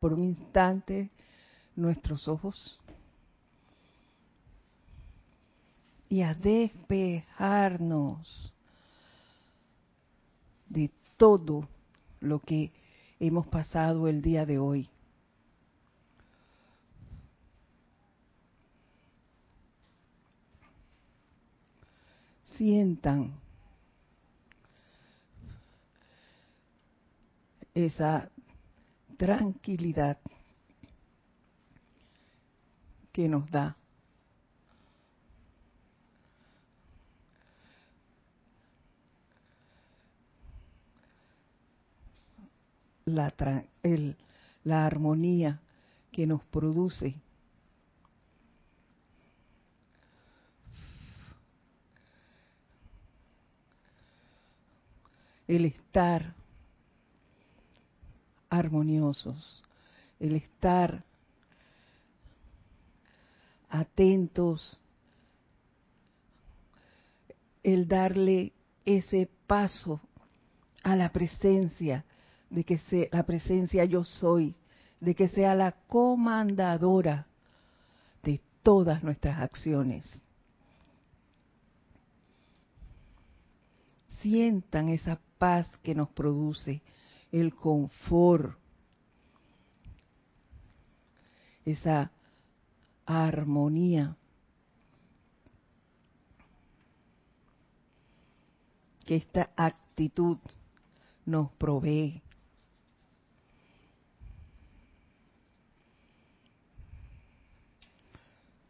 por un instante nuestros ojos y a despejarnos de todo lo que hemos pasado el día de hoy. Sientan esa tranquilidad que nos da la, la armonía que nos produce. El estar armoniosos, el estar atentos, el darle ese paso a la presencia de que sea la presencia yo soy, de que sea la comandadora de todas nuestras acciones. Sientan esa paz que nos produce, el confort, esa armonía que esta actitud nos provee.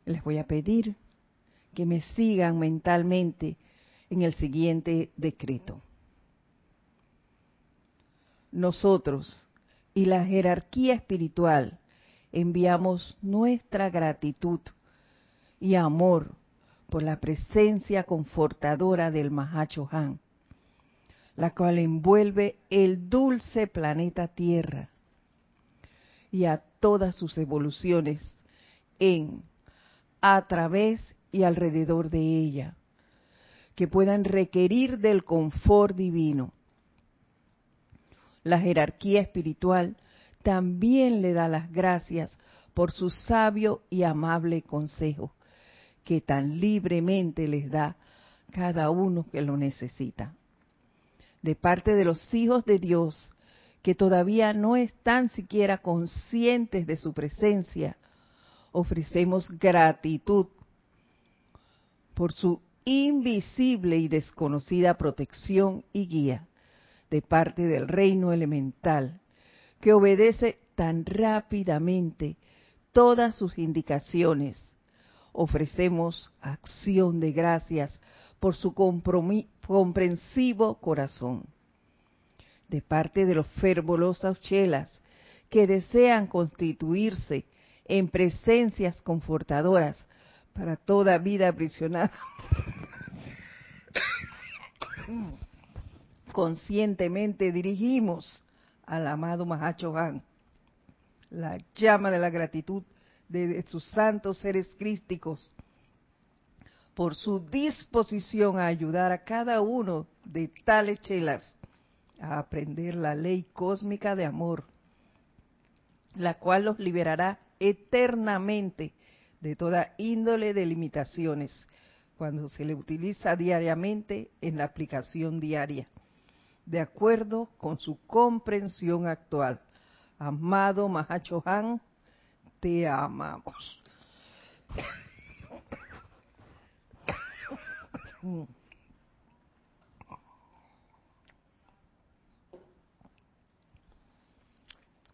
les voy a pedir que me sigan mentalmente en el siguiente decreto. Nosotros y la jerarquía espiritual enviamos nuestra gratitud y amor por la presencia confortadora del Mahacho Han, la cual envuelve el dulce planeta Tierra y a todas sus evoluciones en a través y alrededor de ella, que puedan requerir del confort divino. La jerarquía espiritual también le da las gracias por su sabio y amable consejo, que tan libremente les da cada uno que lo necesita. De parte de los hijos de Dios, que todavía no están siquiera conscientes de su presencia, ofrecemos gratitud por su invisible y desconocida protección y guía de parte del reino elemental, que obedece tan rápidamente todas sus indicaciones. Ofrecemos acción de gracias por su comprensivo corazón. De parte de los fervorosas chelas que desean constituirse en presencias confortadoras para toda vida aprisionada. Conscientemente dirigimos al amado Mahacho Han la llama de la gratitud de sus santos seres crísticos por su disposición a ayudar a cada uno de tales chelas a aprender la ley cósmica de amor, la cual los liberará eternamente de toda índole de limitaciones cuando se le utiliza diariamente en la aplicación diaria, de acuerdo con su comprensión actual. Amado Mahachohan, te amamos.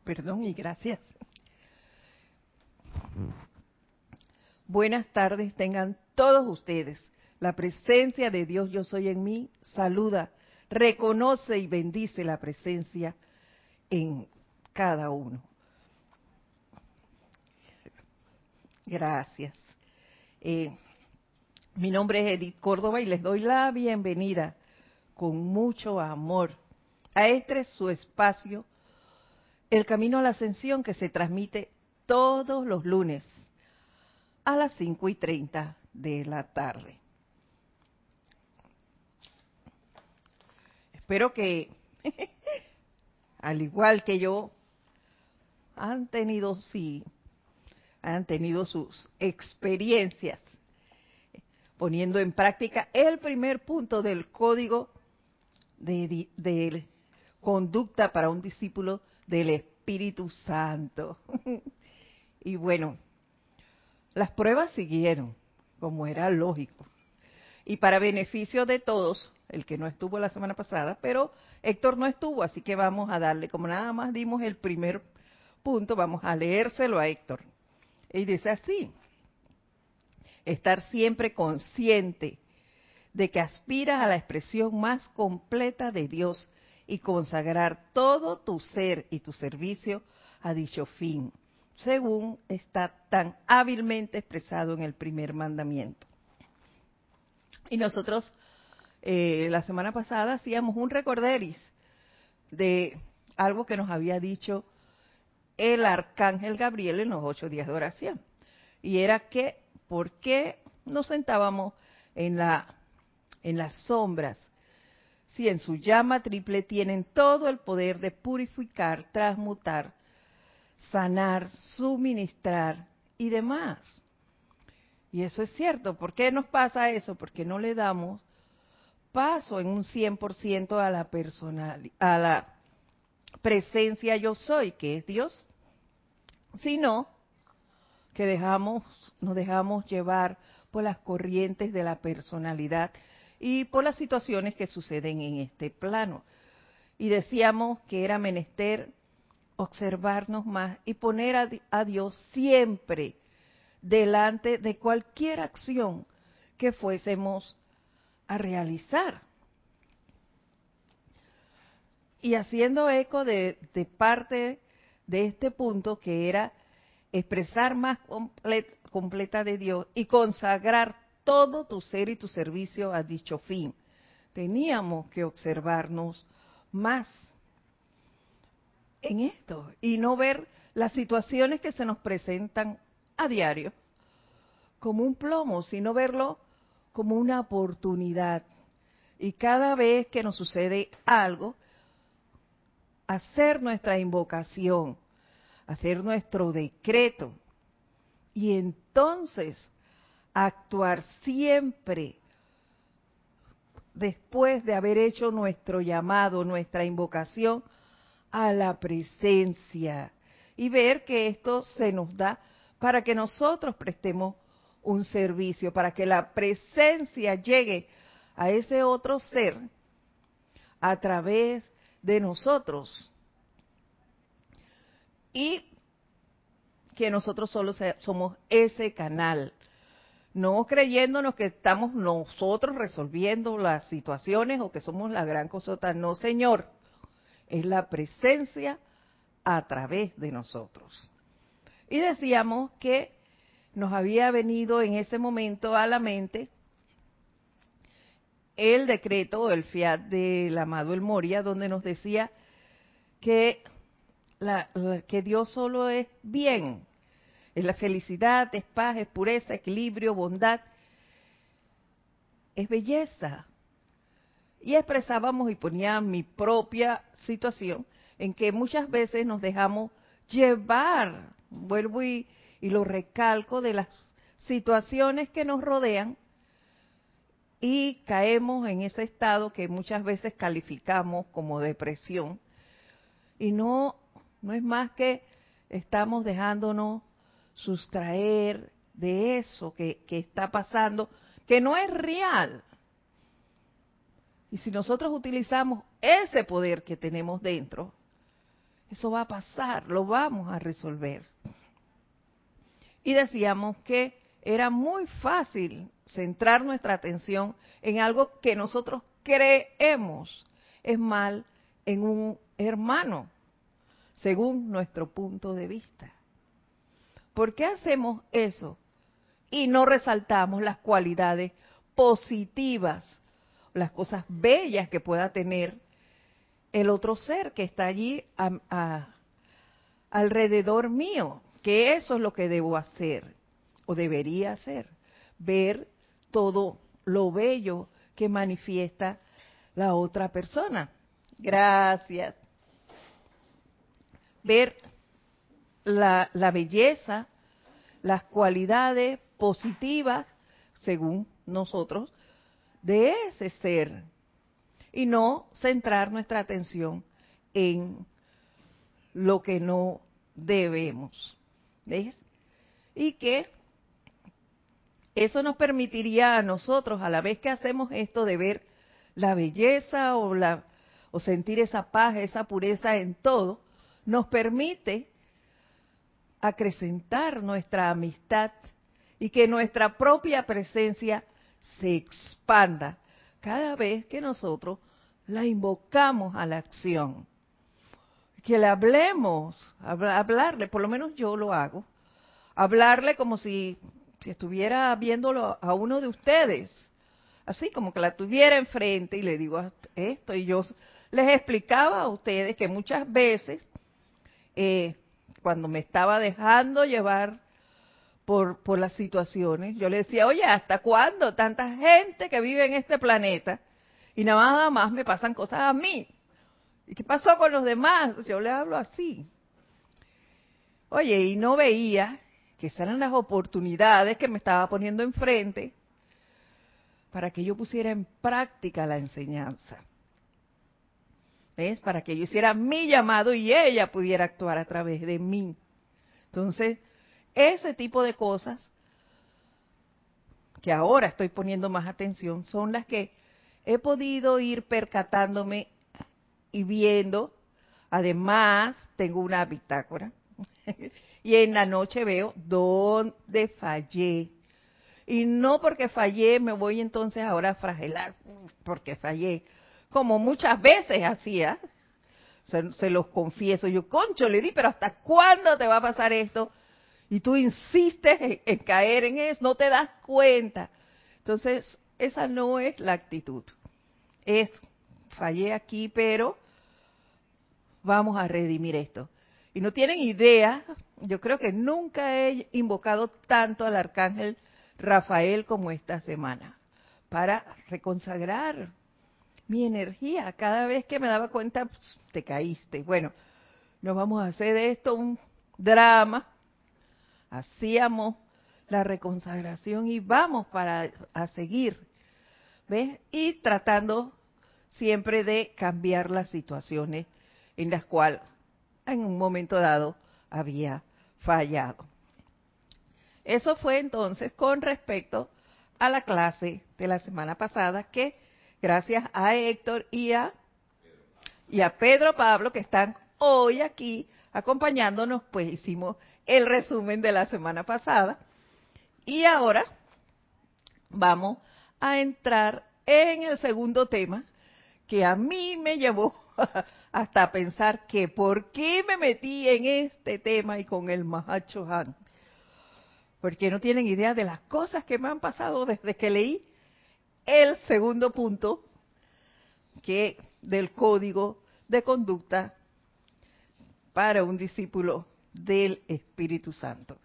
Perdón y gracias. Buenas tardes, tengan todos ustedes. La presencia de Dios yo soy en mí, saluda, reconoce y bendice la presencia en cada uno. Gracias. Eh, mi nombre es Edith Córdoba y les doy la bienvenida con mucho amor a este su espacio, El Camino a la Ascensión, que se transmite todos los lunes a las 5 y 30 de la tarde. Espero que, al igual que yo, han tenido, sí, han tenido sus experiencias poniendo en práctica el primer punto del código de, de conducta para un discípulo del Espíritu Santo. y bueno, las pruebas siguieron, como era lógico. Y para beneficio de todos, el que no estuvo la semana pasada, pero Héctor no estuvo, así que vamos a darle, como nada más dimos el primer punto, vamos a leérselo a Héctor. Y dice así, estar siempre consciente de que aspiras a la expresión más completa de Dios y consagrar todo tu ser y tu servicio a dicho fin, según está tan hábilmente expresado en el primer mandamiento. Y nosotros eh, la semana pasada hacíamos un recorderis de algo que nos había dicho el arcángel Gabriel en los ocho días de oración. Y era que, ¿por qué nos sentábamos en, la, en las sombras? Si en su llama triple tienen todo el poder de purificar, transmutar, sanar, suministrar y demás. Y eso es cierto. ¿Por qué nos pasa eso? Porque no le damos paso en un 100% a la personal, a la presencia yo soy, que es Dios, sino que dejamos, nos dejamos llevar por las corrientes de la personalidad y por las situaciones que suceden en este plano. Y decíamos que era menester observarnos más y poner a, a Dios siempre delante de cualquier acción que fuésemos a realizar. Y haciendo eco de, parte de este punto que era expresar más completa de Dios y consagrar todo tu ser y tu servicio a dicho fin. Teníamos que observarnos más en esto y no ver las situaciones que se nos presentan a diario como un plomo, sino verlo como una oportunidad. Y cada vez que nos sucede algo, hacer nuestra invocación, hacer nuestro decreto y entonces actuar siempre después de haber hecho nuestro llamado, nuestra invocación a la presencia y ver que esto se nos da para que nosotros prestemos un servicio, para que la presencia llegue a ese otro ser a través de nosotros. Y que nosotros solo somos ese canal, no creyéndonos que estamos nosotros resolviendo las situaciones o que somos la gran cosota, no señor, es la presencia a través de nosotros. Y decíamos que nos había venido en ese momento a la mente el decreto, el fiat del amado El Moria, donde nos decía que, la, que Dios solo es bien, es la felicidad, es paz, es pureza, equilibrio, bondad, es belleza. Y expresábamos y ponía mi propia situación en que muchas veces nos dejamos llevar, vuelvo y y lo recalco de las situaciones que nos rodean y caemos en ese estado que muchas veces calificamos como depresión y no no es más que estamos dejándonos sustraer de eso que, que está pasando, que no es real. Y si nosotros utilizamos ese poder que tenemos dentro, eso va a pasar, lo vamos a resolver y decíamos que era muy fácil centrar nuestra atención en algo que nosotros creemos es mal en un hermano, según nuestro punto de vista. ¿Por qué hacemos eso? Y no resaltamos las cualidades positivas, las cosas bellas que pueda tener el otro ser que está allí alrededor mío que eso es lo que debo hacer o debería hacer, ver todo lo bello que manifiesta la otra persona. Gracias. Ver la, la belleza, las cualidades positivas, según nosotros, de ese ser. Y no centrar nuestra atención en lo que no debemos. Y que eso nos permitiría a nosotros, a la vez que hacemos esto de ver la belleza o, la, o sentir esa paz, esa pureza en todo, nos permite acrecentar nuestra amistad y que nuestra propia presencia se expanda cada vez que nosotros la invocamos a la acción. Que le hablemos, hablarle, por lo menos yo lo hago, hablarle como si, estuviera viéndolo a uno de ustedes, así como que la tuviera enfrente y le digo esto, y yo les explicaba a ustedes que muchas veces, eh, cuando me estaba dejando llevar por, por las situaciones, yo le decía, oye, ¿hasta cuándo tanta gente que vive en este planeta y nada más me pasan cosas a mí? ¿Y qué pasó con los demás? Yo le hablo así. Oye, y no veía que esas eran las oportunidades que me estaba poniendo enfrente para que yo pusiera en práctica la enseñanza. ¿Ves? Para que yo hiciera mi llamado y ella pudiera actuar a través de mí. Entonces, ese tipo de cosas que ahora estoy poniendo más atención son las que he podido ir percatándome y viendo. Además, tengo una bitácora. y en la noche veo dónde fallé. Y no porque fallé me voy entonces ahora a fragelar porque fallé como muchas veces hacía, se, los confieso, yo, concho, le di, pero ¿hasta cuándo te va a pasar esto? Y tú insistes en, caer en eso, no te das cuenta. Entonces, esa no es la actitud. Es, fallé aquí, pero vamos a redimir esto. Y no tienen idea, yo creo que nunca he invocado tanto al arcángel Rafael como esta semana, para reconsagrar mi energía. Cada vez que me daba cuenta, pues, te caíste. Bueno, no vamos a hacer de esto un drama. Hacíamos la reconsagración y vamos para a seguir. ¿Ves? Y tratando siempre de cambiar las situaciones en las cuales en un momento dado había fallado. Eso fue entonces con respecto a la clase de la semana pasada que gracias a Héctor y a, y a Pedro Pablo que están hoy aquí acompañándonos, pues hicimos el resumen de la semana pasada. Y ahora vamos a entrar en el segundo tema que a mí me llevó hasta pensar que por qué me metí en este tema y con el Mahacho Han. Porque no tienen idea de las cosas que me han pasado desde que leí el segundo punto que del código de conducta para un discípulo del Espíritu Santo.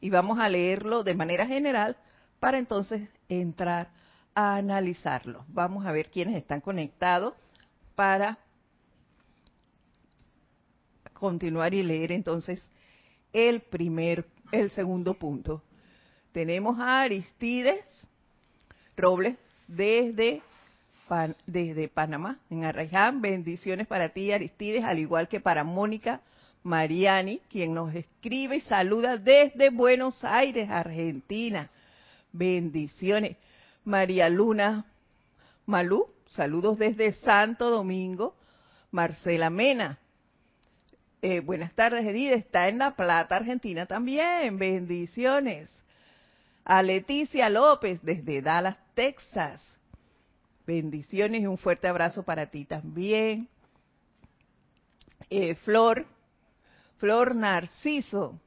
Y vamos a leerlo de manera general para entonces entrar a analizarlo. Vamos a ver quiénes están conectados para continuar y leer entonces el primer, el segundo punto. Tenemos a Aristides Robles desde, desde Panamá, en Arraiján. Bendiciones para ti, Aristides, al igual que para Mónica Mariani, quien nos escribe y saluda desde Buenos Aires, Argentina. Bendiciones. María Luna Malú, saludos desde Santo Domingo. Marcela Mena, eh, buenas tardes, Edith. Está en La Plata, Argentina también. Bendiciones a Leticia López desde Dallas, Texas. Bendiciones y un fuerte abrazo para ti también. Eh, Flor, Flor Narciso.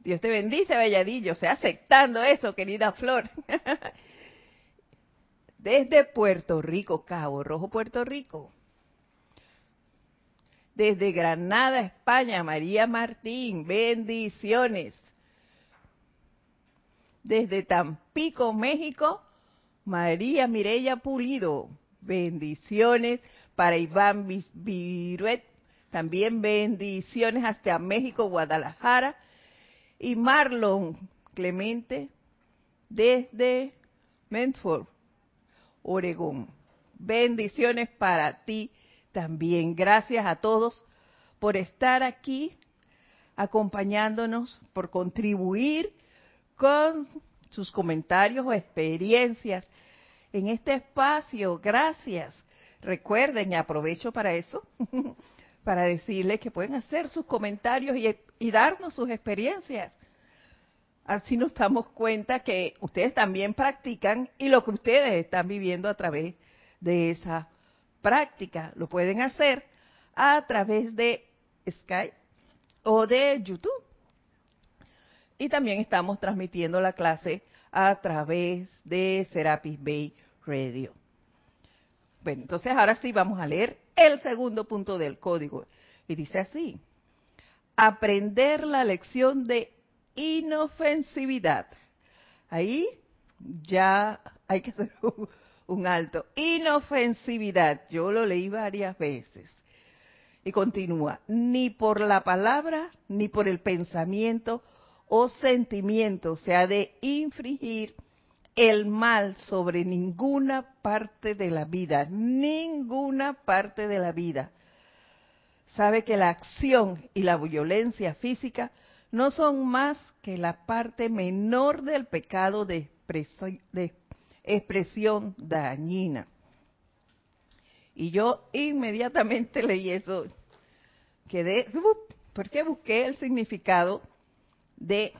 Dios te bendice, Belladillo. O sea, aceptando eso, querida Flor. Desde Puerto Rico, Cabo Rojo, Puerto Rico. Desde Granada, España, María Martín. Bendiciones desde Tampico, México, María Mireya Pulido. Bendiciones para Iván Viruet También bendiciones hasta México, Guadalajara. Y Marlon Clemente desde Medford, Oregón. Bendiciones para ti también. Gracias a todos por estar aquí acompañándonos, por contribuir con sus comentarios o experiencias en este espacio. Gracias. Recuerden, y aprovecho para eso, para decirles que pueden hacer sus comentarios y, darnos sus experiencias. Así nos damos cuenta que ustedes también practican y lo que ustedes están viviendo a través de esa práctica lo pueden hacer a través de Skype o de YouTube. Y también estamos transmitiendo la clase a través de Serapis Bay Radio. Bueno, entonces ahora sí vamos a leer el segundo punto del código. Y dice así, aprender la lección de inofensividad. Ahí ya hay que hacer alto. Inofensividad. Yo lo leí varias veces. Y continúa, ni por la palabra, ni por el pensamiento o sentimiento se ha de infringir el mal sobre ninguna parte de la vida, ninguna parte de la vida. Sabe que la acción y la violencia física no son más que la parte menor del pecado de expresión, dañina. Y yo inmediatamente leí eso, quedé, porque busqué el significado de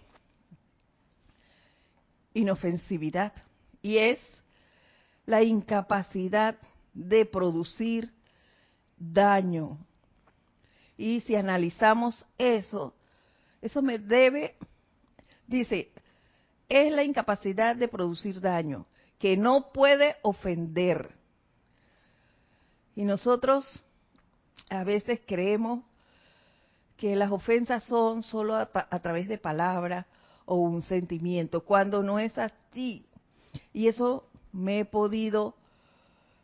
inofensividad y es la incapacidad de producir daño. Y si analizamos eso, eso me debe, dice, es la incapacidad de producir daño, que no puede ofender. Y nosotros a veces creemos que las ofensas son solo a, través de palabras o un sentimiento, cuando no es así. Y eso me he podido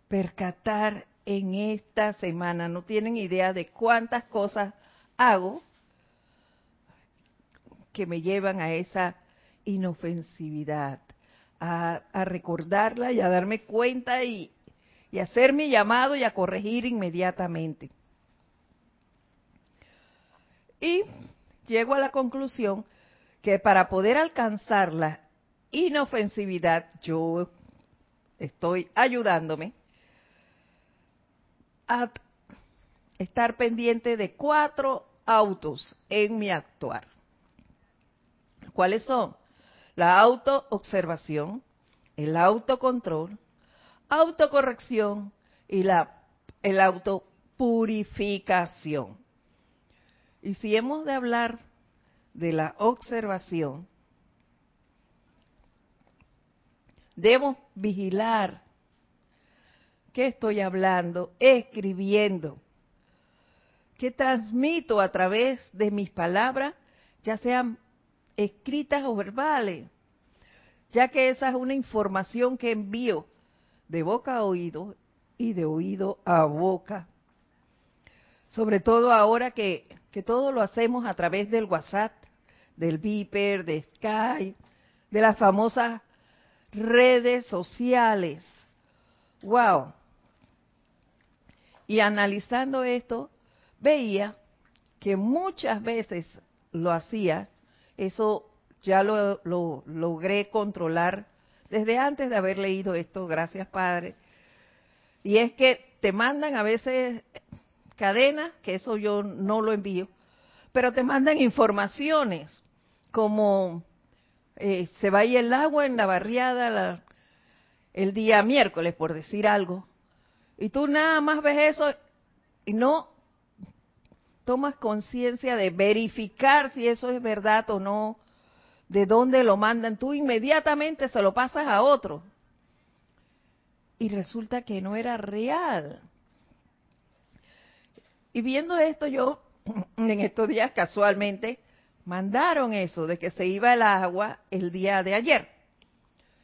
percatar en esta semana. No tienen idea de cuántas cosas hago que me llevan a esa inofensividad, a, recordarla y a darme cuenta y, y hacer mi llamado y a corregir inmediatamente. Y llego a la conclusión que para poder alcanzar la inofensividad, yo estoy ayudándome a estar pendiente de cuatro autos en mi actuar. ¿Cuáles son? La autoobservación, el autocontrol, autocorrección y la el autopurificación. Y si hemos de hablar de la observación, debo vigilar qué estoy hablando, escribiendo, qué transmito a través de mis palabras, ya sean escritas o verbales, ya que esa es una información que envío de boca a oído y de oído a boca. Sobre todo ahora que, que todo lo hacemos a través del WhatsApp, del Viper, de Skype, de las famosas redes sociales. ¡Wow! Y analizando esto, veía que muchas veces lo hacía, eso ya lo, lo, logré controlar desde antes de haber leído esto, gracias Padre. Y es que te mandan a veces cadenas, que eso yo no lo envío, pero te mandan informaciones como eh, se va el agua en la barriada el día miércoles, por decir algo, y tú nada más ves eso y no tomas conciencia de verificar si eso es verdad o no, de dónde lo mandan, tú inmediatamente se lo pasas a otro. Y resulta que no era real. Y viendo esto yo, en estos días casualmente, mandaron eso de que se iba el agua el día de ayer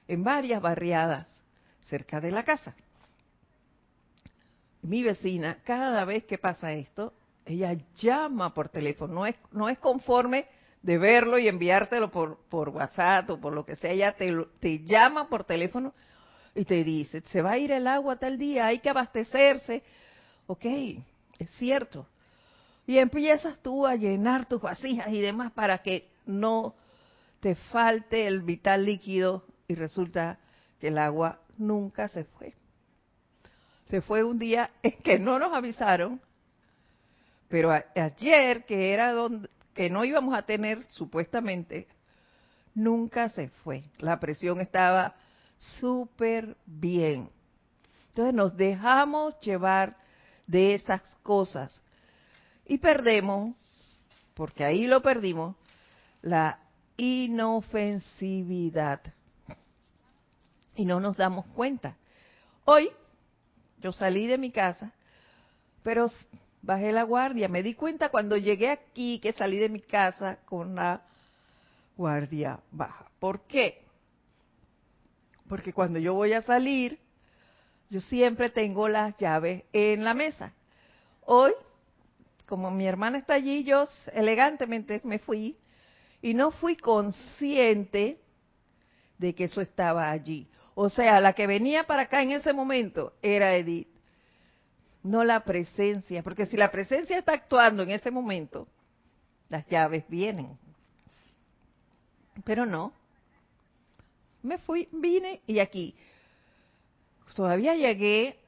en varias barriadas cerca de la casa. Mi vecina, cada vez que pasa esto, ella llama por teléfono, no es, no es conforme de verlo y enviártelo por, por WhatsApp o por lo que sea, ella te, te llama por teléfono y te dice, se va a ir el agua tal día, hay que abastecerse. Ok, es cierto. Y empiezas tú a llenar tus vasijas y demás para que no te falte el vital líquido y resulta que el agua nunca se fue. Se fue un día en que no nos avisaron, pero ayer, que era donde que no íbamos a tener supuestamente, nunca se fue. La presión estaba súper bien. Entonces nos dejamos llevar de esas cosas y perdemos, porque ahí lo perdimos, la inofensividad. Y no nos damos cuenta. Hoy yo salí de mi casa, pero bajé la guardia. Me di cuenta cuando llegué aquí que salí de mi casa con la guardia baja. ¿Por qué? Porque cuando yo voy a salir, yo siempre tengo las llaves en la mesa. Hoy, como mi hermana está allí, yo elegantemente me fui y no fui consciente de que eso estaba allí. O sea, la que venía para acá en ese momento era Edith no la presencia, porque si la presencia está actuando en ese momento, las llaves vienen. Pero no. Me fui, vine y aquí. Todavía llegué,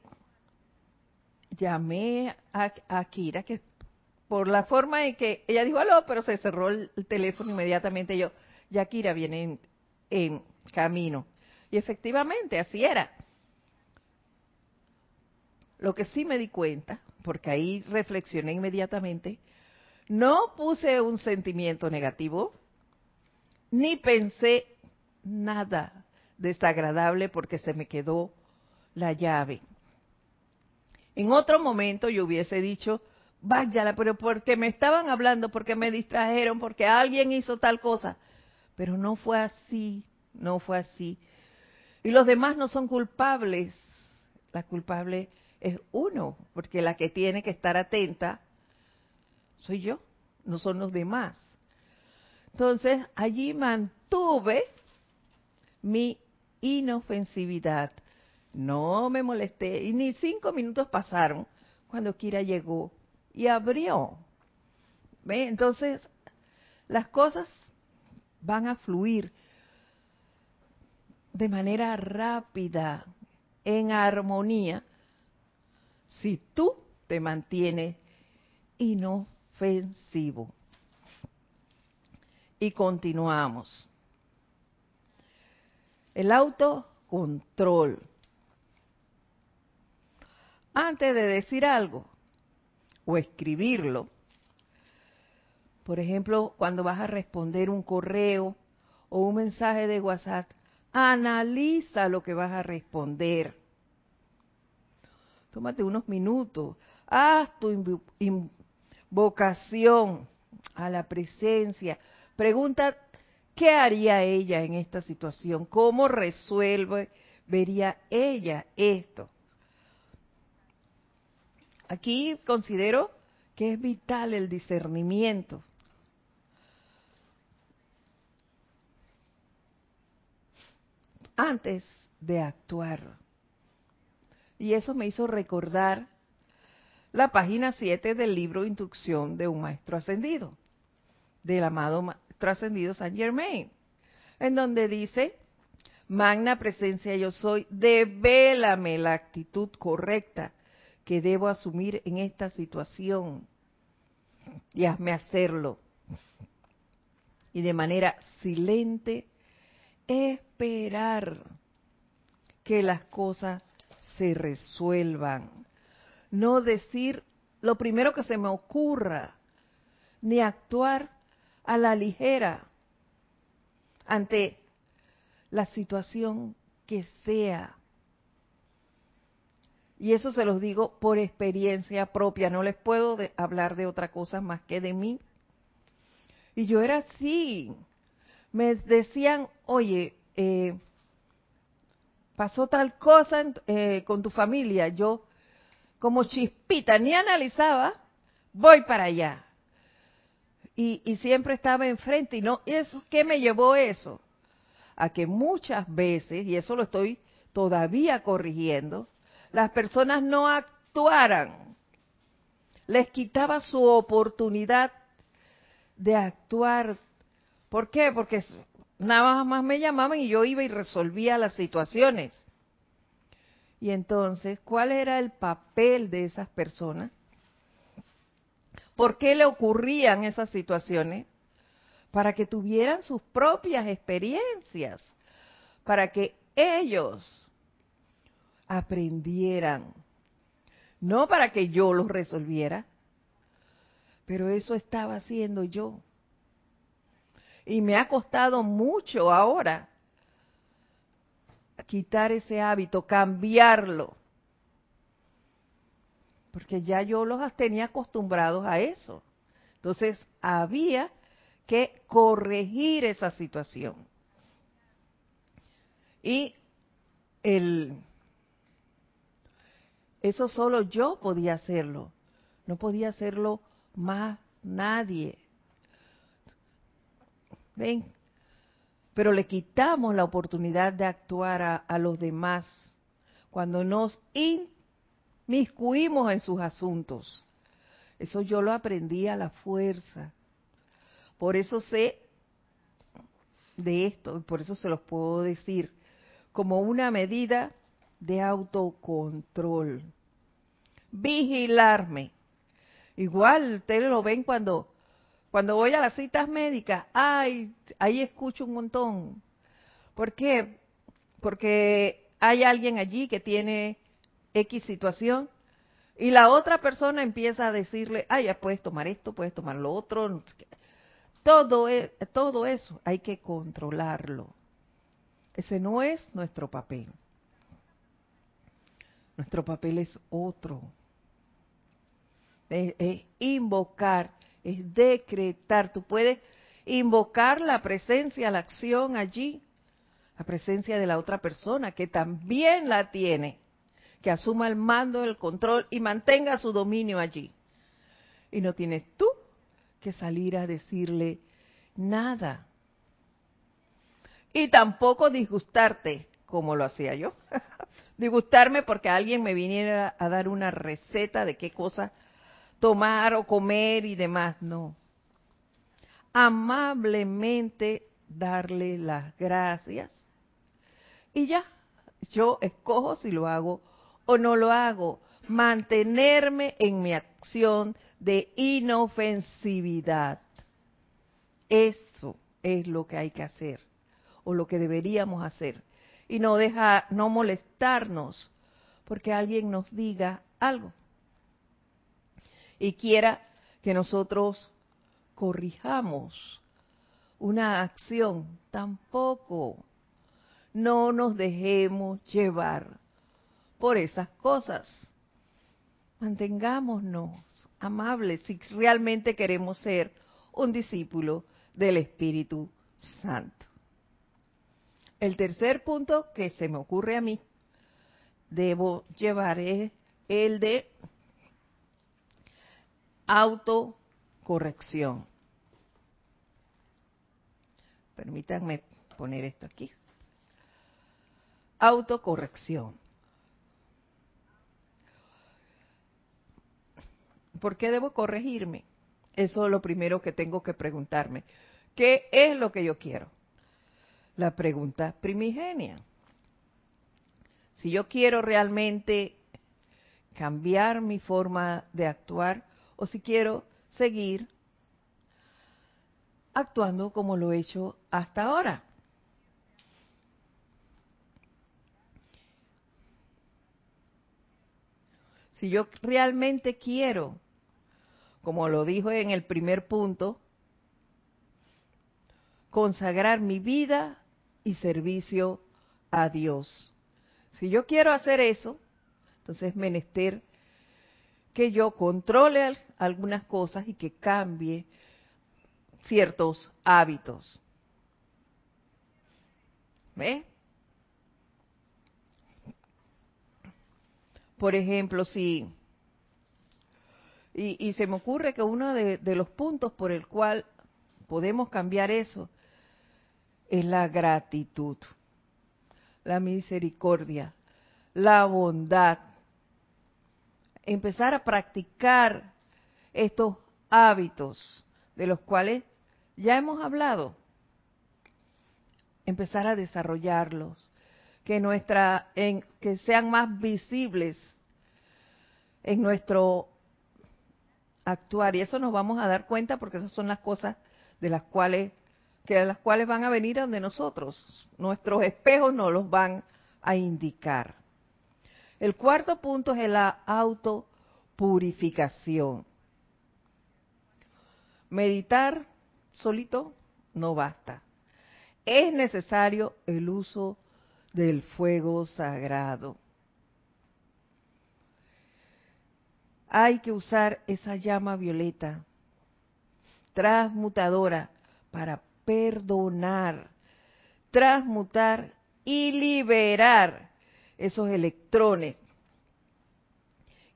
llamé a, Kira, que por la forma en que ella dijo aló, pero se cerró el, teléfono inmediatamente. Yo, ya Kira viene en camino. Y efectivamente, así era. Lo que sí me di cuenta, porque ahí reflexioné inmediatamente, no puse un sentimiento negativo, ni pensé nada desagradable porque se me quedó la llave. En otro momento yo hubiese dicho, váyala, pero porque me estaban hablando, porque me distrajeron, porque alguien hizo tal cosa. Pero no fue así, no fue así. Y los demás no son culpables. La culpable es uno, porque la que tiene que estar atenta soy yo, no son los demás. Entonces, allí mantuve mi inofensividad. No me molesté y ni cinco minutos pasaron cuando Kira llegó y abrió. ¿Ve? Entonces, las cosas van a fluir de manera rápida, en armonía, si tú te mantienes inofensivo. Y continuamos. El autocontrol. Antes de decir algo o escribirlo, por ejemplo, cuando vas a responder un correo o un mensaje de WhatsApp, analiza lo que vas a responder tómate unos minutos, haz tu invocación a la presencia, pregunta qué haría ella en esta situación, cómo resuelve, vería ella esto. Aquí considero que es vital el discernimiento. Antes de actuar. Y eso me hizo recordar la página 7 del libro Instrucción de un Maestro Ascendido, del amado Maestro Ascendido San Germain, en donde dice, Magna presencia yo soy, devélame la actitud correcta que debo asumir en esta situación y hazme hacerlo. Y de manera silente, esperar que las cosas se resuelvan. No decir lo primero que se me ocurra, ni actuar a la ligera ante la situación que sea. Y eso se los digo por experiencia propia, no les puedo hablar de otra cosa más que de mí. Y yo era así. Me decían, oye, eh, pasó tal cosa eh, con tu familia, yo como chispita ni analizaba, voy para allá. Y, y siempre estaba enfrente. ¿Y no, eso, qué me llevó eso? A que muchas veces, y eso lo estoy todavía corrigiendo, las personas no actuaran. Les quitaba su oportunidad de actuar. ¿Por qué? Porque nada más me llamaban y yo iba y resolvía las situaciones. Y entonces, ¿cuál era el papel de esas personas? ¿Por qué le ocurrían esas situaciones? Para que tuvieran sus propias experiencias, para que ellos aprendieran, no para que yo los resolviera, pero eso estaba haciendo yo. Y me ha costado mucho ahora quitar ese hábito, cambiarlo. Porque ya yo los tenía acostumbrados a eso. Entonces había que corregir esa situación. Y el, eso solo yo podía hacerlo. No podía hacerlo más nadie. ¿Ven? Pero le quitamos la oportunidad de actuar a, los demás cuando nos inmiscuimos en sus asuntos. Eso yo lo aprendí a la fuerza. Por eso sé de esto, por eso se los puedo decir, como una medida de autocontrol. Vigilarme. Igual ustedes lo ven cuando cuando voy a las citas médicas, ay, ahí escucho un montón. ¿Por qué? Porque hay alguien allí que tiene X situación y la otra persona empieza a decirle, ay, ya puedes tomar esto, puedes tomar lo otro. Todo, es, todo eso hay que controlarlo. Ese no es nuestro papel. Nuestro papel es otro. es invocar es decretar. Tú puedes invocar la presencia, la acción allí, la presencia de la otra persona que también la tiene, que asuma el mando, el control y mantenga su dominio allí. Y no tienes tú que salir a decirle nada. Y tampoco disgustarte, como lo hacía yo. Disgustarme porque alguien me viniera a dar una receta de qué cosa tomar o comer y demás, no. Amablemente darle las gracias y ya, yo escojo si lo hago o no lo hago. Mantenerme en mi acción de inofensividad. Eso es lo que hay que hacer o lo que deberíamos hacer y no deja no molestarnos porque alguien nos diga algo y quiera que nosotros corrijamos una acción, tampoco. No nos dejemos llevar por esas cosas. Mantengámonos amables si realmente queremos ser un discípulo del Espíritu Santo. El tercer punto que se me ocurre a mí, debo llevar es el de autocorrección. Permítanme poner esto aquí. Autocorrección. ¿Por qué debo corregirme? Eso es lo primero que tengo que preguntarme. ¿Qué es lo que yo quiero? La pregunta primigenia. Si yo quiero realmente cambiar mi forma de actuar, o si quiero seguir actuando como lo he hecho hasta ahora. Si yo realmente quiero, como lo dijo en el primer punto, consagrar mi vida y servicio a Dios. Si yo quiero hacer eso, entonces es menester que yo controle algunas cosas y que cambie ciertos hábitos. ¿Ve? Por ejemplo, si Y, se me ocurre que uno de, de los puntos por el cual podemos cambiar eso es la gratitud, la misericordia, la bondad. Empezar a practicar estos hábitos de los cuales ya hemos hablado. Empezar a desarrollarlos, que nuestra en, que sean más visibles en nuestro actuar. Y eso nos vamos a dar cuenta porque esas son las cosas de las cuales que las cuales van a venir donde nosotros. Nuestros espejos nos los van a indicar el cuarto punto es la autopurificación. Meditar solito no basta. Es necesario el uso del fuego sagrado. Hay que usar esa llama violeta transmutadora para perdonar, transmutar y liberar esos electrones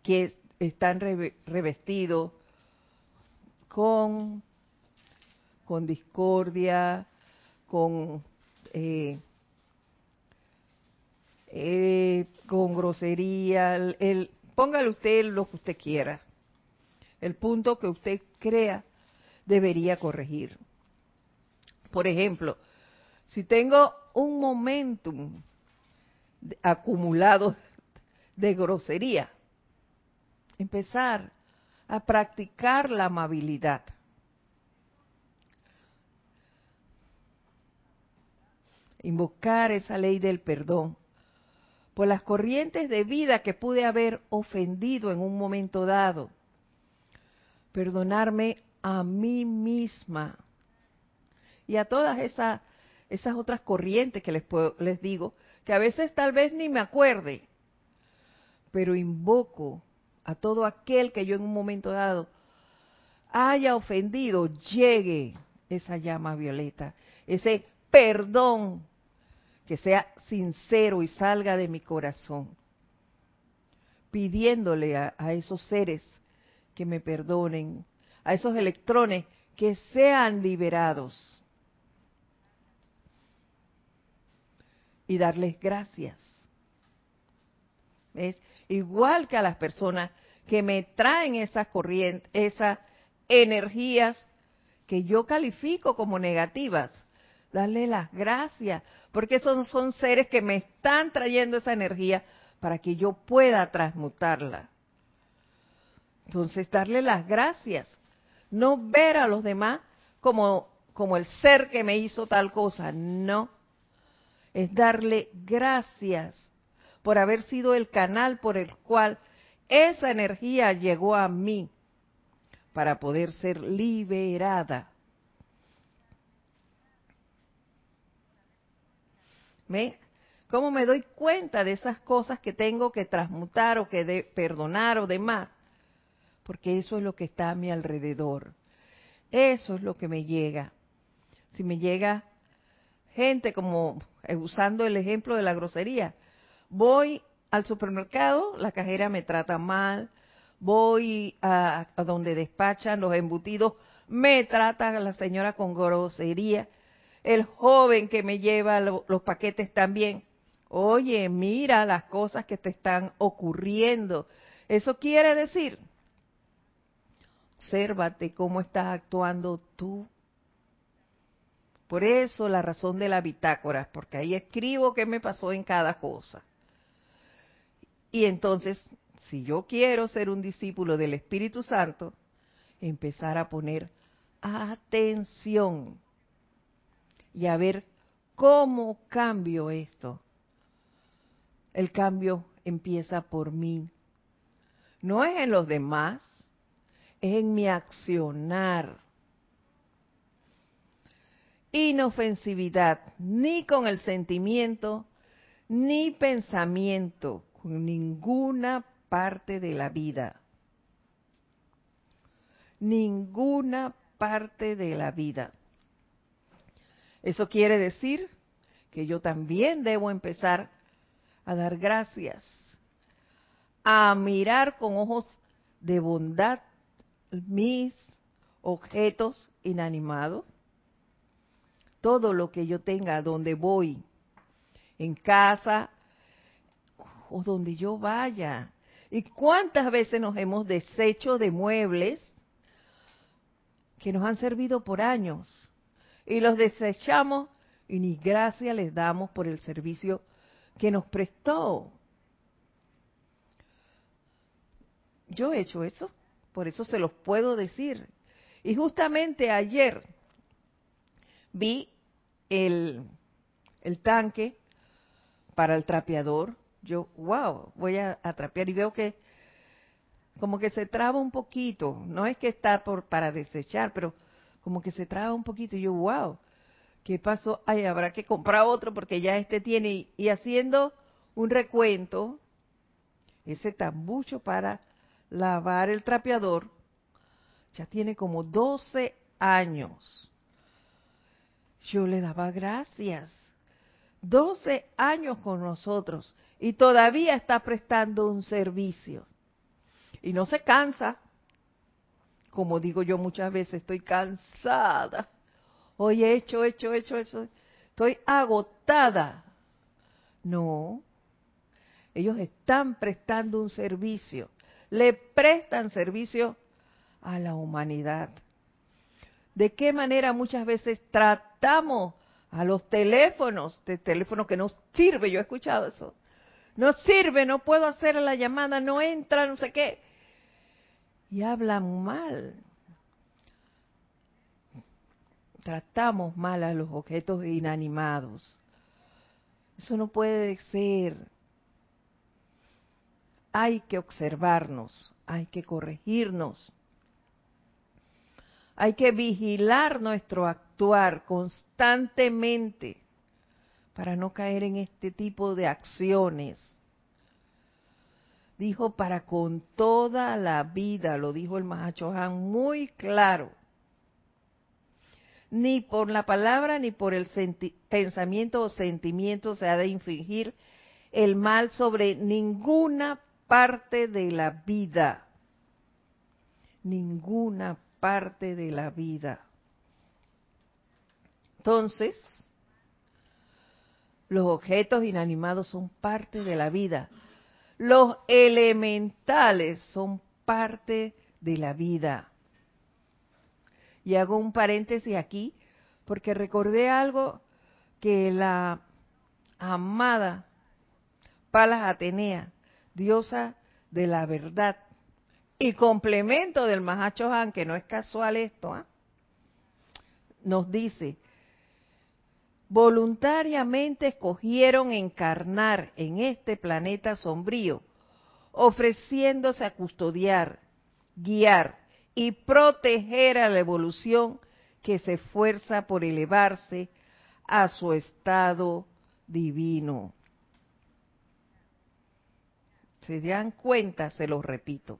que están revestidos con, con discordia, con, eh, eh, con grosería, el, Póngale usted lo que usted quiera. El punto que usted crea debería corregir. Por ejemplo, si tengo un momentum acumulado de grosería, empezar a practicar la amabilidad. Invocar esa ley del perdón por las corrientes de vida que pude haber ofendido en un momento dado. Perdonarme a mí misma y a todas esas, esas otras corrientes que les, les digo, que a veces tal vez ni me acuerde, pero invoco a todo aquel que yo en un momento dado haya ofendido, llegue esa llama violeta, ese perdón que sea sincero y salga de mi corazón, pidiéndole a, esos seres que me perdonen, a esos electrones que sean liberados y darles gracias. ¿Ves? Igual que a las personas que me traen esas corrientes, esas energías que yo califico como negativas, darle las gracias, porque esos son seres que me están trayendo esa energía para que yo pueda transmutarla. Entonces, darle las gracias, no ver a los demás como, como el ser que me hizo tal cosa, no. Es darle gracias por haber sido el canal por el cual esa energía llegó a mí para poder ser liberada. ¿Cómo me doy cuenta de esas cosas que tengo que transmutar o que perdonar o demás? Porque eso es lo que está a mi alrededor. Eso es lo que me llega. Si me llega gente como usando el ejemplo de la grosería, voy al supermercado, la cajera me trata mal, voy a, a donde despachan los embutidos, me trata la señora con grosería el joven que me lleva los paquetes también. Oye, mira las cosas que te están ocurriendo. Eso quiere decir, obsérvate cómo estás actuando tú. Por eso la razón de la bitácora, porque ahí escribo qué me pasó en cada cosa. Y entonces, si yo quiero ser un discípulo del Espíritu Santo, empezar a poner atención y a ver cómo cambio esto. El cambio empieza por mí. No es en los demás, es en mi accionar. Inofensividad, ni con el sentimiento, ni pensamiento, con ninguna parte de la vida. Ninguna parte de la vida. Eso quiere decir que yo también debo empezar a dar gracias, a mirar con ojos de bondad mis objetos inanimados, todo lo que yo tenga donde voy, en casa o donde yo vaya. ¿Y cuántas veces nos hemos deshecho de muebles que nos han servido por años y los desechamos y ni gracia les damos por el servicio que nos prestó? Yo he hecho eso, por eso se los puedo decir. Y justamente ayer vi el, tanque para el trapeador. Yo, wow, voy a, trapear y veo que como que se traba un poquito. No es que está por, para desechar, pero como que se traba un poquito. Y yo, wow, ¿qué pasó? Ay, habrá que comprar otro porque ya este tiene. Y, haciendo un recuento, ese tambucho para lavar el trapeador ya tiene como 12 años. Yo le daba gracias. 12 años con nosotros y todavía está prestando un servicio. Y no se cansa. Como digo yo muchas veces, estoy cansada. Hoy he hecho, hecho, hecho, hecho. Estoy agotada. No. Ellos están prestando un servicio. Le prestan servicio a la humanidad. ¿De qué manera muchas veces tratamos a los teléfonos, de teléfono que no sirve? Yo he escuchado eso. No sirve, no puedo hacer la llamada, no entra, no sé qué. Y hablan mal. Tratamos mal a los objetos inanimados. Eso no puede ser. Hay que observarnos, hay que corregirnos hay que vigilar nuestro actuar constantemente para no caer en este tipo de acciones. Dijo para con toda la vida, lo dijo el Mahachohan muy claro. Ni por la palabra ni por el pensamiento o sentimiento se ha de infringir el mal sobre ninguna parte de la vida. Ninguna parte de la vida. Entonces, los objetos inanimados son parte de la vida. Los elementales son parte de la vida. Y hago un paréntesis aquí porque recordé algo que la amada Palas Atenea, diosa de la verdad, y complemento del Mahacho Han, que no es casual esto, ¿ah? nos dice, voluntariamente escogieron encarnar en este planeta sombrío, ofreciéndose a custodiar, guiar y proteger a la evolución que se esfuerza por elevarse a su estado divino. ¿Se dan cuenta? Se los repito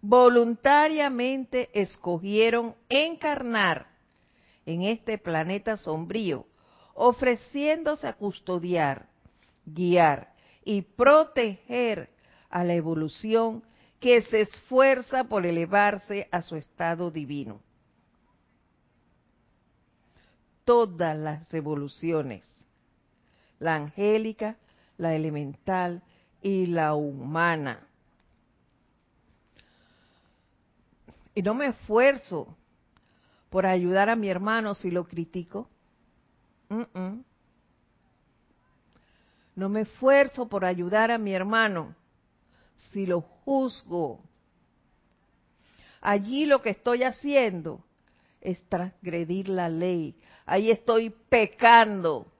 voluntariamente escogieron encarnar en este planeta sombrío, ofreciéndose a custodiar, guiar y proteger a la evolución que se esfuerza por elevarse a su estado divino. Todas las evoluciones, la angélica, la elemental y la humana, y no me esfuerzo por ayudar a mi hermano si lo critico. No me esfuerzo por ayudar a mi hermano si lo juzgo. Allí lo que estoy haciendo es transgredir la ley. Ahí estoy pecando.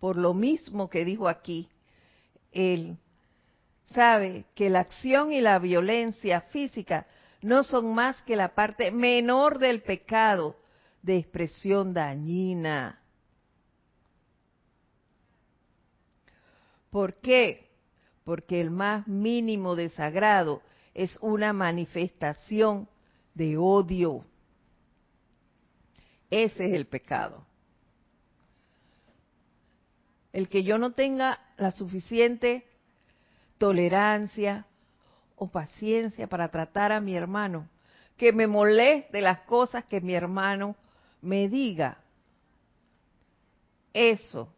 Por lo mismo que dijo aquí, él sabe que la acción y la violencia física no son más que la parte menor del pecado de expresión dañina. ¿Por qué? Porque el más mínimo desagrado es una manifestación de odio. Ese es el pecado. El que yo no tenga la suficiente tolerancia o paciencia para tratar a mi hermano, que me moleste las cosas que mi hermano me diga. Eso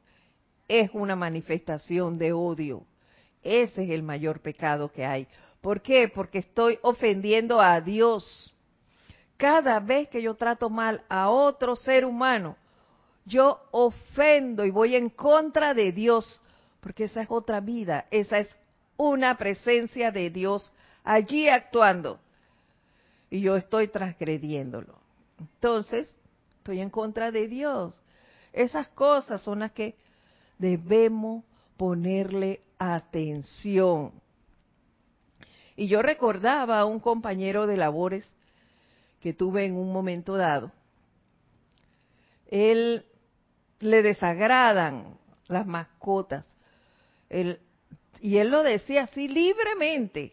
es una manifestación de odio. Ese es el mayor pecado que hay. ¿Por qué? Porque estoy ofendiendo a Dios. Cada vez que yo trato mal a otro ser humano, yo ofendo y voy en contra de Dios, porque esa es otra vida, esa es una presencia de Dios allí actuando. Y yo estoy transgrediéndolo. Entonces, estoy en contra de Dios. Esas cosas son las que debemos ponerle atención. Y yo recordaba a un compañero de labores que tuve en un momento dado. Él le desagradan las mascotas. Y él lo decía así libremente.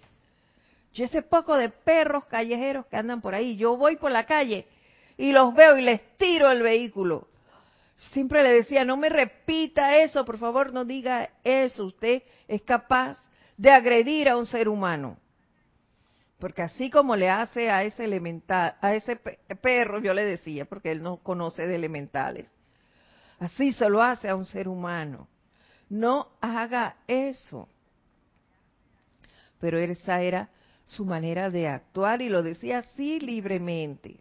Yo ese poco de perros callejeros que andan por ahí, yo voy por la calle y los veo y les tiro el vehículo. Siempre le decía, no me repita eso, por favor, no diga eso. Usted es capaz de agredir a un ser humano. Porque así como le hace a ese elemental, a ese perro, yo le decía, porque él no conoce de elementales. Así se lo hace a un ser humano. No haga eso. Pero esa era su manera de actuar y lo decía así libremente.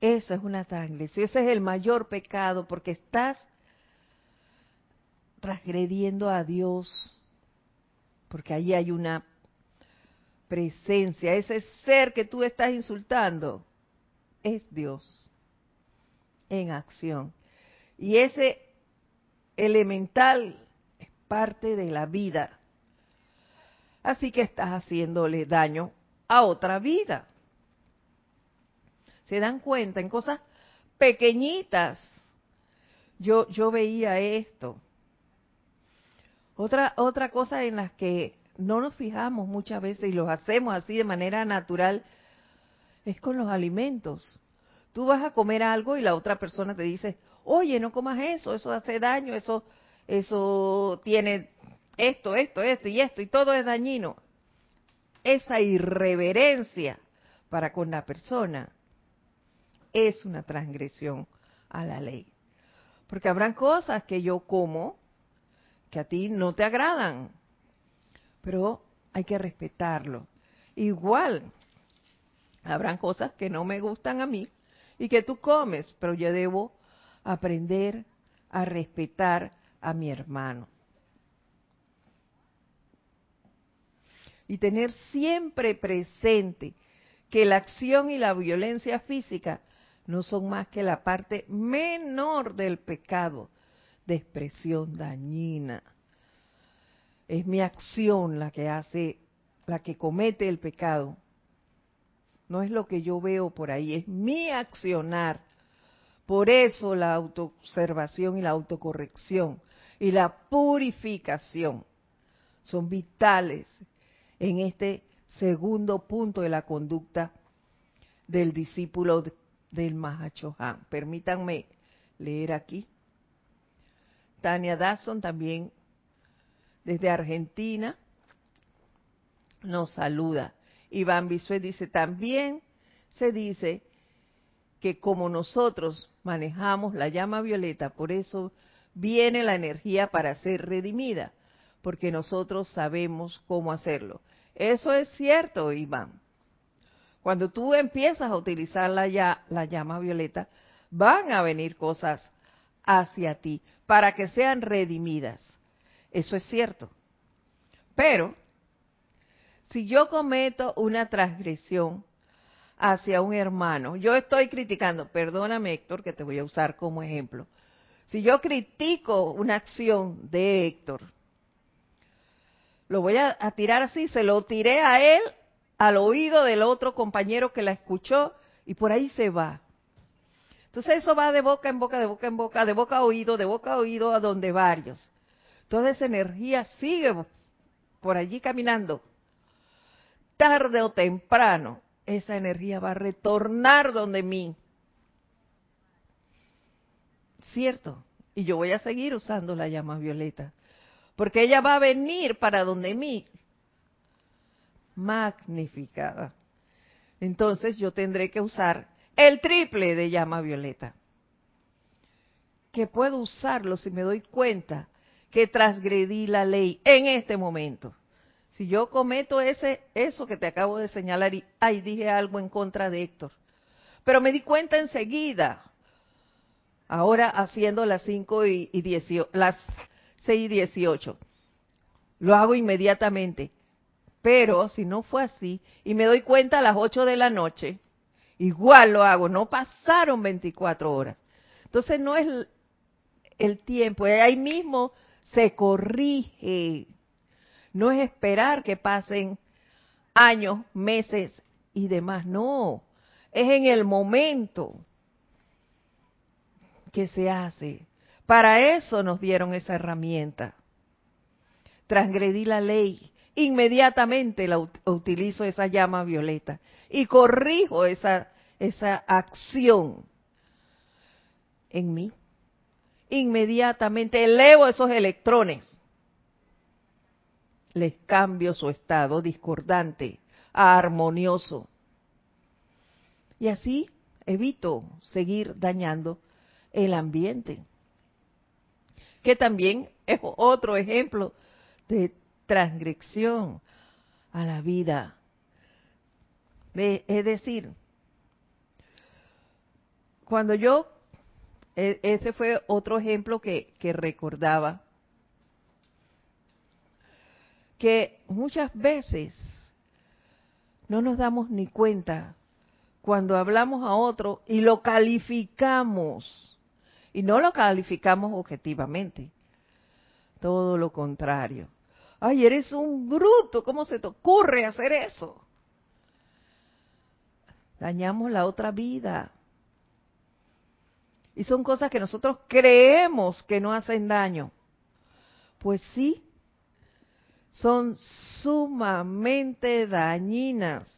Eso es una transgresión, ese es el mayor pecado porque estás transgrediendo a Dios, porque ahí hay una presencia, ese ser que tú estás insultando es Dios en acción. Y ese elemental es parte de la vida. Así que estás haciéndole daño a otra vida se dan cuenta en cosas pequeñitas. Yo, yo veía esto. Otra, otra cosa en las que no nos fijamos muchas veces y los hacemos así de manera natural es con los alimentos. Tú vas a comer algo y la otra persona te dice, oye, no comas eso, eso hace daño, eso, eso tiene esto, esto, esto y esto, y todo es dañino. Esa irreverencia para con la persona es una transgresión a la ley. Porque habrán cosas que yo como que a ti no te agradan, pero hay que respetarlo. Igual, habrán cosas que no me gustan a mí y que tú comes, pero yo debo aprender a respetar a mi hermano. Y tener siempre presente que la acción y la violencia física no son más que la parte menor del pecado de expresión dañina. Es mi acción la que hace, la que comete el pecado. No es lo que yo veo por ahí, es mi accionar. Por eso la autoobservación y la autocorrección y la purificación son vitales en este segundo punto de la conducta del discípulo del Mahachohan. Permítanme leer aquí. Tania Dasson también desde Argentina nos saluda. Iván Bisuet dice, también se dice que como nosotros manejamos la llama violeta, por eso viene la energía para ser redimida, porque nosotros sabemos cómo hacerlo. Eso es cierto, Iván. Cuando tú empiezas a utilizar la, la llama violeta, van a venir cosas hacia ti para que sean redimidas. Eso es cierto. Pero, si yo cometo una transgresión hacia un hermano, yo estoy criticando, perdóname Héctor que te voy a usar como ejemplo, si yo critico una acción de Héctor, lo voy a, tirar así, se lo tiré a él al oído del otro compañero que la escuchó y por ahí se va. Entonces eso va de boca en boca, de boca en boca, de boca a oído, de boca a oído, a donde varios. Toda esa energía sigue por allí caminando. Tarde o temprano, esa energía va a retornar donde mí. ¿Cierto? Y yo voy a seguir usando la llama violeta. Porque ella va a venir para donde mí magnificada. Entonces yo tendré que usar el triple de llama violeta. Que puedo usarlo si me doy cuenta que transgredí la ley en este momento. Si yo cometo ese, eso que te acabo de señalar y ay, dije algo en contra de Héctor, pero me di cuenta enseguida, ahora haciendo las 5 y, y las 6 y 18, lo hago inmediatamente. Pero si no fue así y me doy cuenta a las 8 de la noche, igual lo hago, no pasaron 24 horas. Entonces no es el tiempo, ahí mismo se corrige. No es esperar que pasen años, meses y demás, no. Es en el momento que se hace. Para eso nos dieron esa herramienta. Transgredí la ley, inmediatamente utilizo esa llama violeta y corrijo esa, esa acción en mí. Inmediatamente elevo esos electrones. Les cambio su estado discordante a armonioso. Y así evito seguir dañando el ambiente. Que también es otro ejemplo de transgresión a la vida. es decir, cuando yo, e, ese fue otro ejemplo que, que recordaba, que muchas veces no nos damos ni cuenta cuando hablamos a otro y lo calificamos, y no lo calificamos objetivamente, todo lo contrario ay, eres un bruto, ¿cómo se te ocurre hacer eso? Dañamos la otra vida. Y son cosas que nosotros creemos que no hacen daño. Pues sí, son sumamente dañinas.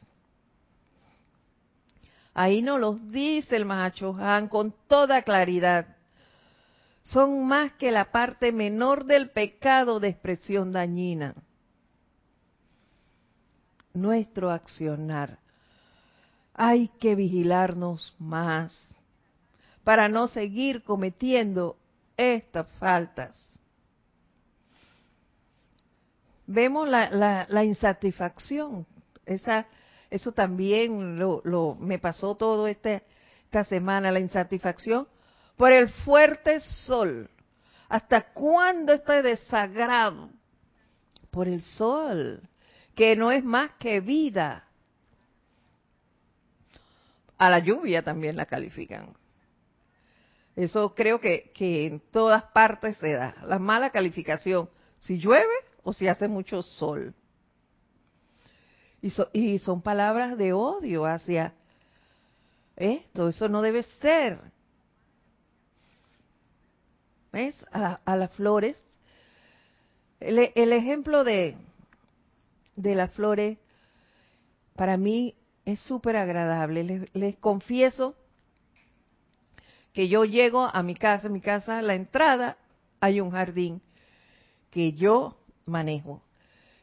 Ahí nos los dice el Han con toda claridad son más que la parte menor del pecado de expresión dañina. Nuestro accionar. Hay que vigilarnos más para no seguir cometiendo estas faltas. Vemos la, insatisfacción. Esa, eso también lo, lo, me pasó todo este, esta semana, la insatisfacción por el fuerte sol. ¿Hasta cuándo este desagrado? Por el sol, que no es más que vida. A la lluvia también la califican. Eso creo que, que en todas partes se da. La mala calificación, si llueve o si hace mucho sol. Y, y son palabras de odio hacia esto, eso no debe ser. ¿Ves? A, las flores. El, ejemplo de, de las flores para mí es súper agradable. Les, les, confieso que yo llego a mi casa, mi casa, a la entrada hay un jardín que yo manejo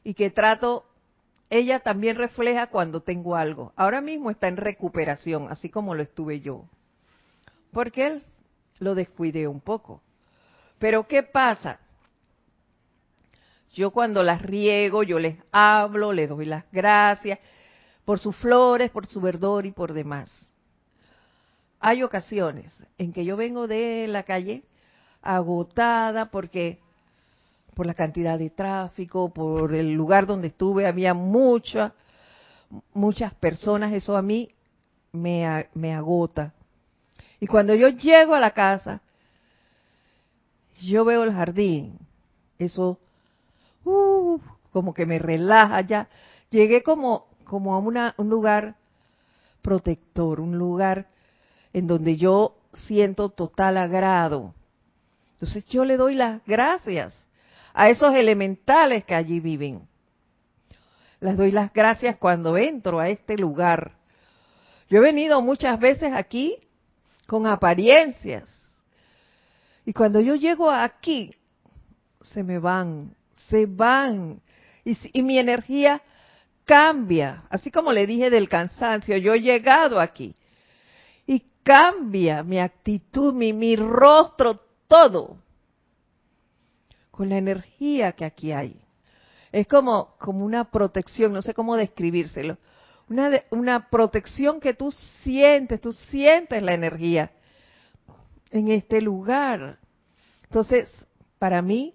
y que trato, ella también refleja cuando tengo algo. Ahora mismo está en recuperación, así como lo estuve yo, porque él lo descuidé un poco. Pero ¿qué pasa? Yo cuando las riego, yo les hablo, les doy las gracias por sus flores, por su verdor y por demás. Hay ocasiones en que yo vengo de la calle agotada porque por la cantidad de tráfico, por el lugar donde estuve, había muchas muchas personas, eso a mí me, me agota. Y cuando yo llego a la casa, yo veo el jardín, eso, uh, como que me relaja ya. Llegué como, como a una, un lugar protector, un lugar en donde yo siento total agrado. Entonces yo le doy las gracias a esos elementales que allí viven. Les doy las gracias cuando entro a este lugar. Yo he venido muchas veces aquí con apariencias, y cuando yo llego aquí, se me van, se van. Y, mi energía cambia, así como le dije del cansancio, yo he llegado aquí y cambia mi actitud, mi, mi rostro, todo, con la energía que aquí hay. Es como, como una protección, no sé cómo describírselo. Una, una protección que tú sientes, tú sientes la energía en este lugar. Entonces, para mí,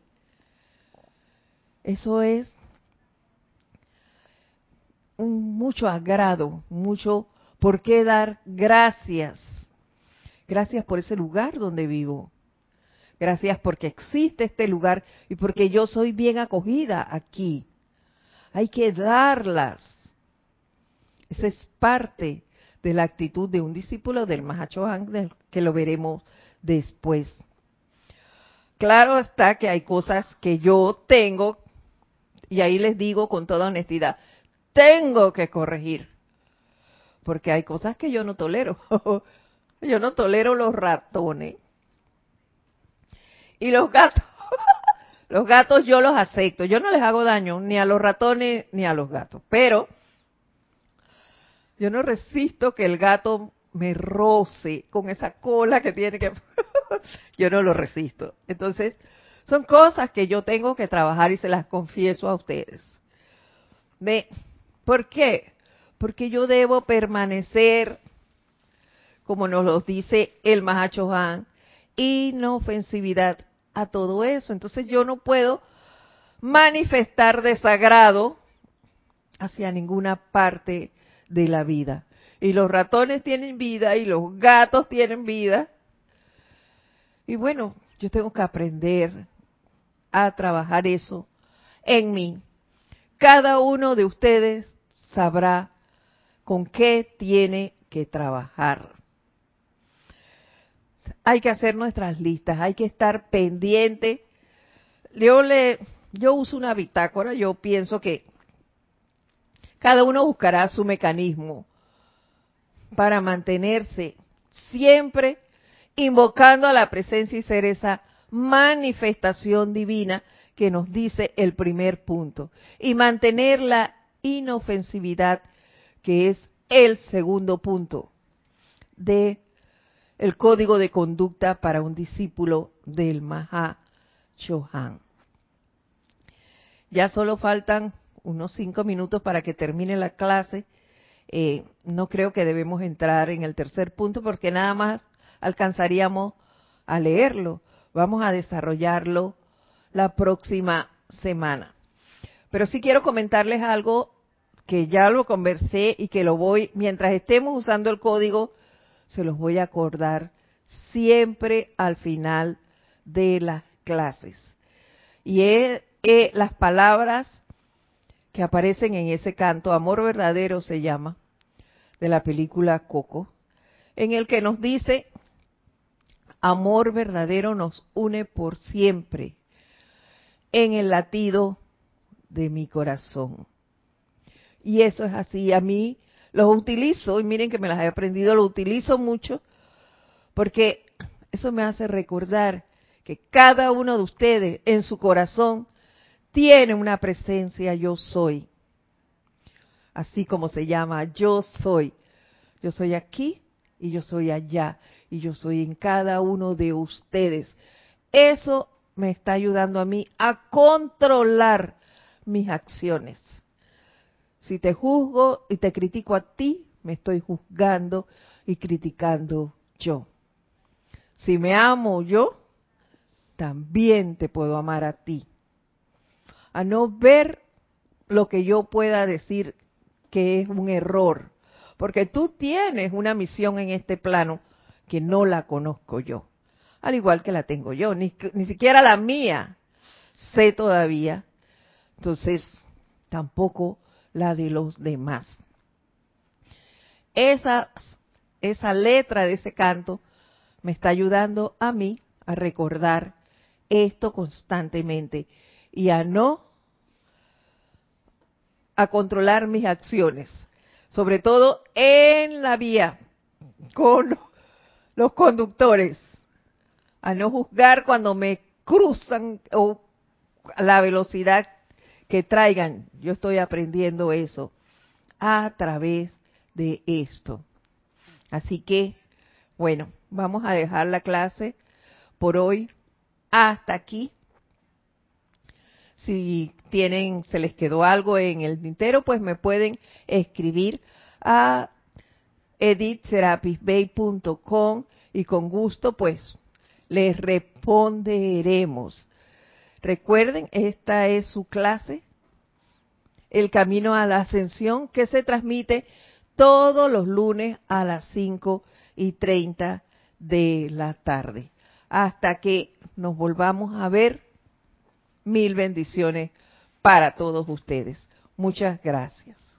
eso es un mucho agrado, mucho por qué dar gracias. Gracias por ese lugar donde vivo. Gracias porque existe este lugar y porque yo soy bien acogida aquí. Hay que darlas. Esa es parte de la actitud de un discípulo del Mahachohan, que lo veremos después. Claro está que hay cosas que yo tengo, y ahí les digo con toda honestidad, tengo que corregir. Porque hay cosas que yo no tolero. yo no tolero los ratones. Y los gatos, los gatos yo los acepto. Yo no les hago daño ni a los ratones ni a los gatos. Pero yo no resisto que el gato me roce con esa cola que tiene que... yo no lo resisto. Entonces, son cosas que yo tengo que trabajar y se las confieso a ustedes. ¿Por qué? Porque yo debo permanecer, como nos lo dice el Mahacho Han, inofensividad a todo eso. Entonces yo no puedo manifestar desagrado hacia ninguna parte de la vida. Y los ratones tienen vida y los gatos tienen vida. Y bueno, yo tengo que aprender a trabajar eso en mí. Cada uno de ustedes sabrá con qué tiene que trabajar hay que hacer nuestras listas, hay que estar pendiente. Yo le, yo uso una bitácora, yo pienso que cada uno buscará su mecanismo para mantenerse siempre invocando a la presencia y ser esa manifestación divina que nos dice el primer punto y mantener la inofensividad que es el segundo punto de el código de conducta para un discípulo del Maha Chohan. Ya solo faltan unos cinco minutos para que termine la clase. Eh, no creo que debemos entrar en el tercer punto porque nada más alcanzaríamos a leerlo. Vamos a desarrollarlo la próxima semana. Pero sí quiero comentarles algo que ya lo conversé y que lo voy, mientras estemos usando el código se los voy a acordar siempre al final de las clases. Y es, las palabras que aparecen en ese canto, Amor Verdadero se llama, de la película Coco, en el que nos dice, amor verdadero nos une por siempre en el latido de mi corazón. Y eso es así. A mí los utilizo, y miren que me las he aprendido, lo utilizo mucho, porque eso me hace recordar que cada uno de ustedes en su corazón tiene una presencia yo soy. Así como se llama yo soy. Yo soy aquí y yo soy allá y yo soy en cada uno de ustedes. Eso me está ayudando a mí a controlar mis acciones. Si te juzgo y te critico a ti, me estoy juzgando y criticando yo. Si me amo yo, también te puedo amar a ti. A no ver lo que yo pueda decir que es un error, porque tú tienes una misión en este plano que no la conozco yo, al igual que la tengo yo, ni, ni siquiera la mía sé todavía. Entonces, tampoco la de los demás. Esa, esa letra de ese canto me está ayudando a mí a recordar esto constantemente y a no a controlar mis acciones, sobre todo en la vía con los conductores, a no juzgar cuando me cruzan o la velocidad que traigan. Yo estoy aprendiendo eso. a través de esto. Así que, bueno, vamos a dejar la clase por hoy hasta aquí. Si tienen, se les quedó algo en el tintero, pues me pueden escribir a editserapisbay.com y con gusto pues les responderemos. Recuerden, esta es su clase, El Camino a la Ascensión, que se transmite todos los lunes a las 5 y 30 de la tarde. Hasta que nos volvamos a ver, mil bendiciones para todos ustedes. Muchas gracias.